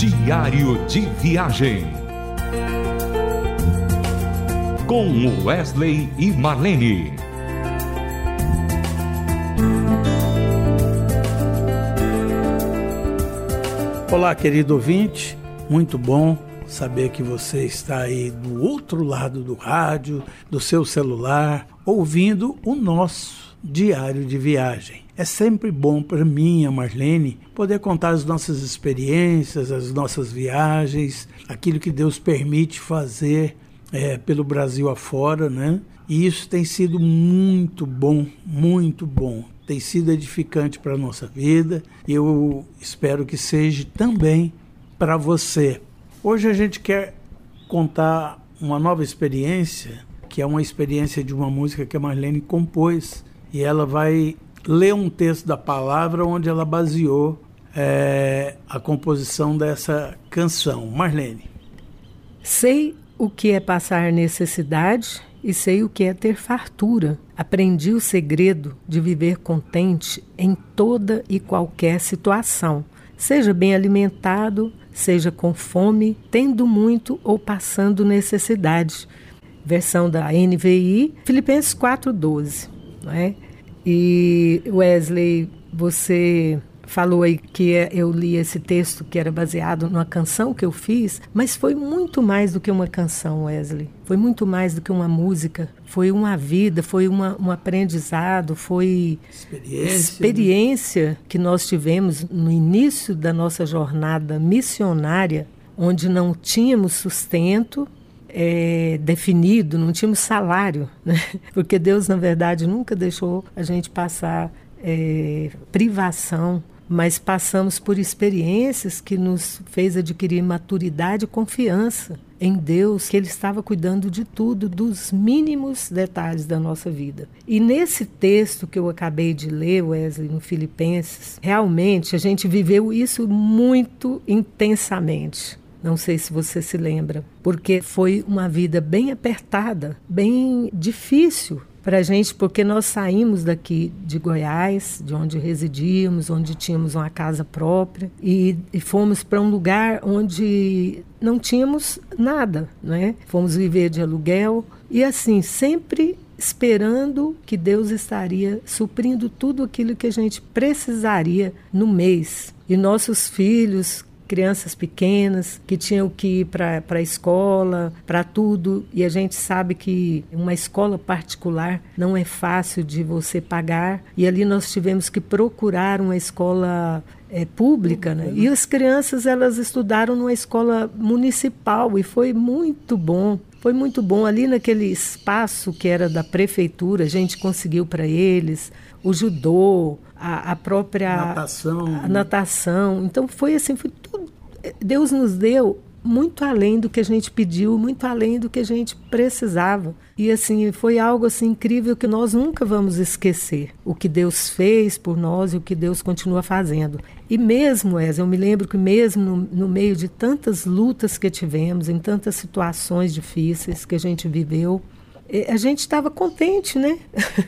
Diário de Viagem. Com Wesley e Marlene. Olá, querido ouvinte. Muito bom saber que você está aí do outro lado do rádio, do seu celular, ouvindo o nosso diário de viagem. É sempre bom para mim, a Marlene, poder contar as nossas experiências, as nossas viagens, aquilo que Deus permite fazer é, pelo Brasil afora, né? E isso tem sido muito bom, muito bom. Tem sido edificante para a nossa vida e eu espero que seja também para você. Hoje a gente quer contar uma nova experiência, que é uma experiência de uma música que a Marlene compôs. E ela vai ler um texto da palavra onde ela baseou é, a composição dessa canção. Marlene. Sei o que é passar necessidade e sei o que é ter fartura. Aprendi o segredo de viver contente em toda e qualquer situação, seja bem alimentado, seja com fome, tendo muito ou passando necessidade. Versão da NVI, Filipenses 4:12, não é? E Wesley, você falou aí que é, eu li esse texto que era baseado numa canção que eu fiz, mas foi muito mais do que uma canção, Wesley. Foi muito mais do que uma música. Foi uma vida, foi uma, um aprendizado, foi experiência, né? experiência né? que nós tivemos no início da nossa jornada missionária, onde não tínhamos sustento, é, definido, não tínhamos salário, né? porque Deus, na verdade, nunca deixou a gente passar é, privação, mas passamos por experiências que nos fez adquirir maturidade e confiança em Deus, que Ele estava cuidando de tudo, dos mínimos detalhes da nossa vida. E nesse texto que eu acabei de ler, Wesley, no Filipenses, realmente a gente viveu isso muito intensamente. Não sei se você se lembra, porque foi uma vida bem apertada, bem difícil para a gente, porque nós saímos daqui de Goiás, de onde residíamos, onde tínhamos uma casa própria, e, e fomos para um lugar onde não tínhamos nada, né? Fomos viver de aluguel e assim sempre esperando que Deus estaria suprindo tudo aquilo que a gente precisaria no mês. E nossos filhos crianças pequenas que tinham que ir para a escola, para tudo. E a gente sabe que uma escola particular não é fácil de você pagar. E ali nós tivemos que procurar uma escola é, pública, né? E as crianças elas estudaram numa escola municipal e foi muito bom. Foi muito bom ali naquele espaço que era da prefeitura, a gente conseguiu para eles o judô, a, a própria natação. A natação. Então foi assim, foi tudo. Deus nos deu muito além do que a gente pediu, muito além do que a gente precisava. E assim, foi algo assim incrível que nós nunca vamos esquecer. O que Deus fez por nós e o que Deus continua fazendo. E mesmo, Wes, eu me lembro que mesmo no, no meio de tantas lutas que tivemos, em tantas situações difíceis que a gente viveu, a gente estava contente, né?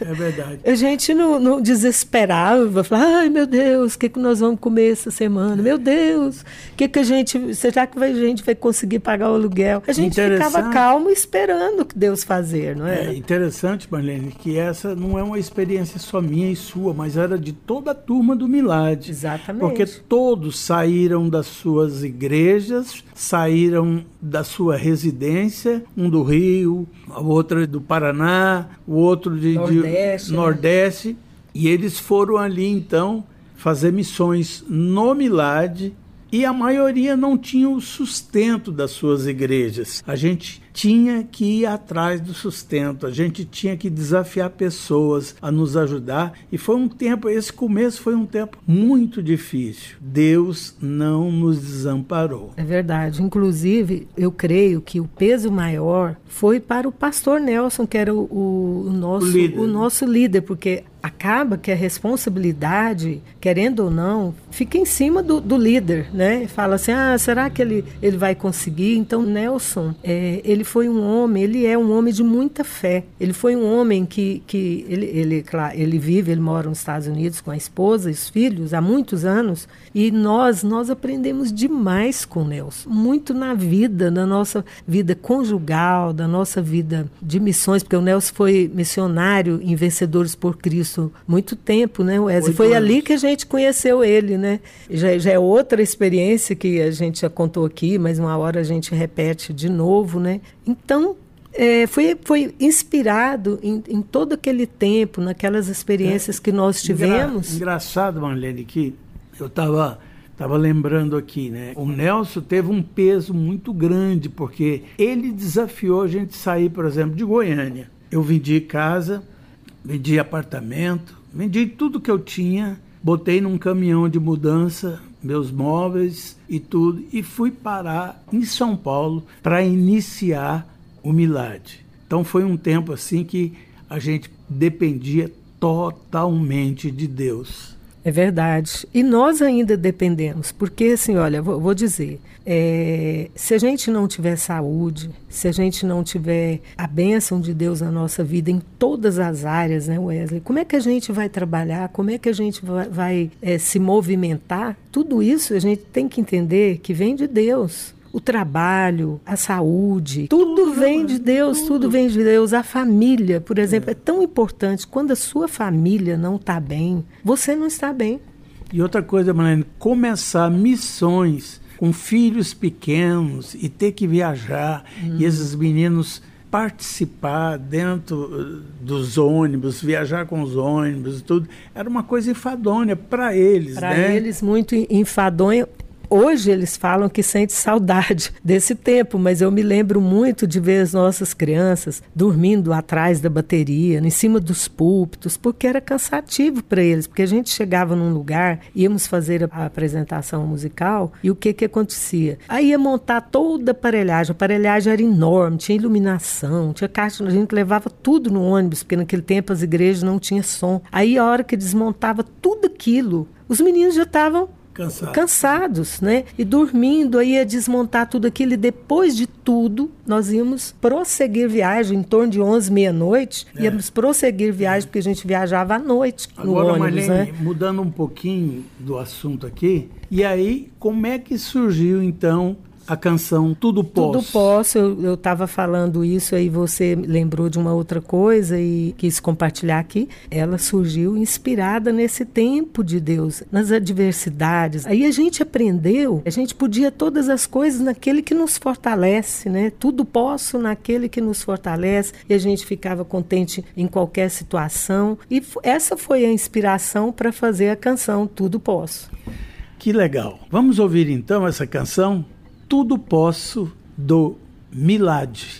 É verdade. a gente não, não desesperava, falava, ai meu Deus, o que, que nós vamos comer essa semana? Meu Deus, o que, que a gente. Será que a gente vai conseguir pagar o aluguel? A gente ficava calmo esperando o que Deus fazer, não é? É interessante, Marlene, que essa não é uma experiência só minha e sua, mas era de toda a turma do Milad. Exatamente. Porque todos saíram das suas igrejas, saíram da sua residência, um do Rio, a outra do Paraná, o outro de Nordeste, de Nordeste né? e eles foram ali então fazer missões no Milad e a maioria não tinha o sustento das suas igrejas. A gente tinha que ir atrás do sustento, a gente tinha que desafiar pessoas a nos ajudar e foi um tempo, esse começo foi um tempo muito difícil. Deus não nos desamparou. É verdade. Inclusive, eu creio que o peso maior foi para o pastor Nelson, que era o, o nosso, o, líder. o nosso líder, porque acaba que a responsabilidade, querendo ou não, fica em cima do, do líder, né? Fala assim, ah, será que ele, ele vai conseguir? Então, Nelson, é, ele ele foi um homem, ele é um homem de muita fé. Ele foi um homem que, que ele, ele, claro, ele vive, ele mora nos Estados Unidos com a esposa e os filhos há muitos anos. E nós, nós aprendemos demais com Nelson. Muito na vida, na nossa vida conjugal, da nossa vida de missões, porque o Nelson foi missionário em Vencedores por Cristo muito tempo, né, Wesley? Foi anos. ali que a gente conheceu ele, né? Já, já é outra experiência que a gente já contou aqui, mas uma hora a gente repete de novo, né? Então, é, foi, foi inspirado em, em, todo aquele tempo, naquelas experiências é, que nós tivemos. Engra, engraçado, Marlene, que eu estava tava lembrando aqui, né? O Nelson teve um peso muito grande, porque ele desafiou a gente sair, por exemplo, de Goiânia. Eu vendi casa, vendi apartamento, vendi tudo que eu tinha, botei num caminhão de mudança meus móveis e tudo, e fui parar em São Paulo para iniciar o Milad. Então foi um tempo assim que a gente dependia totalmente de Deus. É verdade. E nós ainda dependemos, porque assim, olha, vou, vou dizer, é, se a gente não tiver saúde, se a gente não tiver a bênção de Deus na nossa vida em todas as áreas, né, Wesley? Como é que a gente vai trabalhar? Como é que a gente vai, vai é, se movimentar? Tudo isso a gente tem que entender que vem de Deus o trabalho, a saúde, tudo, tudo vem de Deus, tudo. tudo. vem de Deus. A família, por exemplo, é, é tão importante. Quando a sua família não está bem, você não está bem. E outra coisa, Marlene, começar missões com filhos pequenos e ter que viajar hum. e esses meninos participar dentro eh, dos ônibus, viajar com os ônibus, tudo, era uma coisa enfadonha para eles, Para né? eles muito enfadonha Hoje eles falam que sente saudade desse tempo, mas eu me lembro muito de ver as nossas crianças dormindo atrás da bateria, em cima dos púlpitos, porque era cansativo para eles, porque a gente chegava num lugar, íamos fazer a apresentação musical e o que que acontecia? Aí ia montar toda a aparelhagem, a aparelhagem era enorme, tinha iluminação, tinha caixa, a gente levava tudo no ônibus, porque naquele tempo as igrejas não tinham som. Aí a hora que desmontava tudo aquilo, os meninos já estavam Cansados. cansados, né? E dormindo, aí ia desmontar tudo aquilo e depois de tudo, nós íamos prosseguir viagem em torno de 11, meia-noite, é. íamos prosseguir viagem porque a gente viajava à noite no Agora, ônibus, Marlene, né? mudando um pouquinho do assunto aqui, e aí como é que surgiu então a canção Tudo Posso. Tudo Posso, eu estava falando isso, aí você lembrou de uma outra coisa e quis compartilhar aqui. Ela surgiu inspirada nesse tempo de Deus, nas adversidades. Aí a gente aprendeu, a gente podia todas as coisas naquele que nos fortalece, né? Tudo posso naquele que nos fortalece e a gente ficava contente em qualquer situação. E essa foi a inspiração para fazer a canção Tudo Posso. Que legal. Vamos ouvir então essa canção tudo posso do Milad.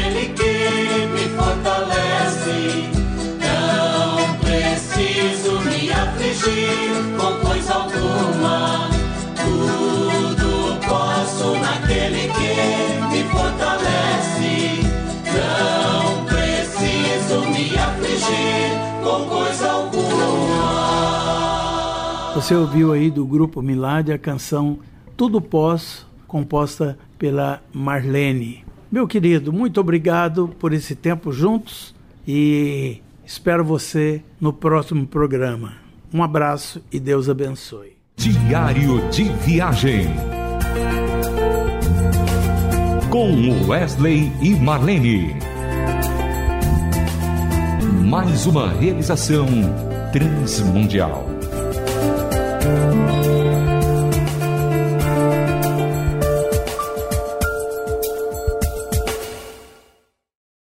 aquele que me fortalece. Não preciso me afligir com coisa alguma. Tudo posso naquele que me fortalece. Não preciso me afligir com coisa alguma. Você ouviu aí do grupo Milad a canção Tudo Posso, composta pela Marlene. Meu querido, muito obrigado por esse tempo juntos e espero você no próximo programa. Um abraço e Deus abençoe. Diário de Viagem. Com Wesley e Marlene. Mais uma realização transmundial.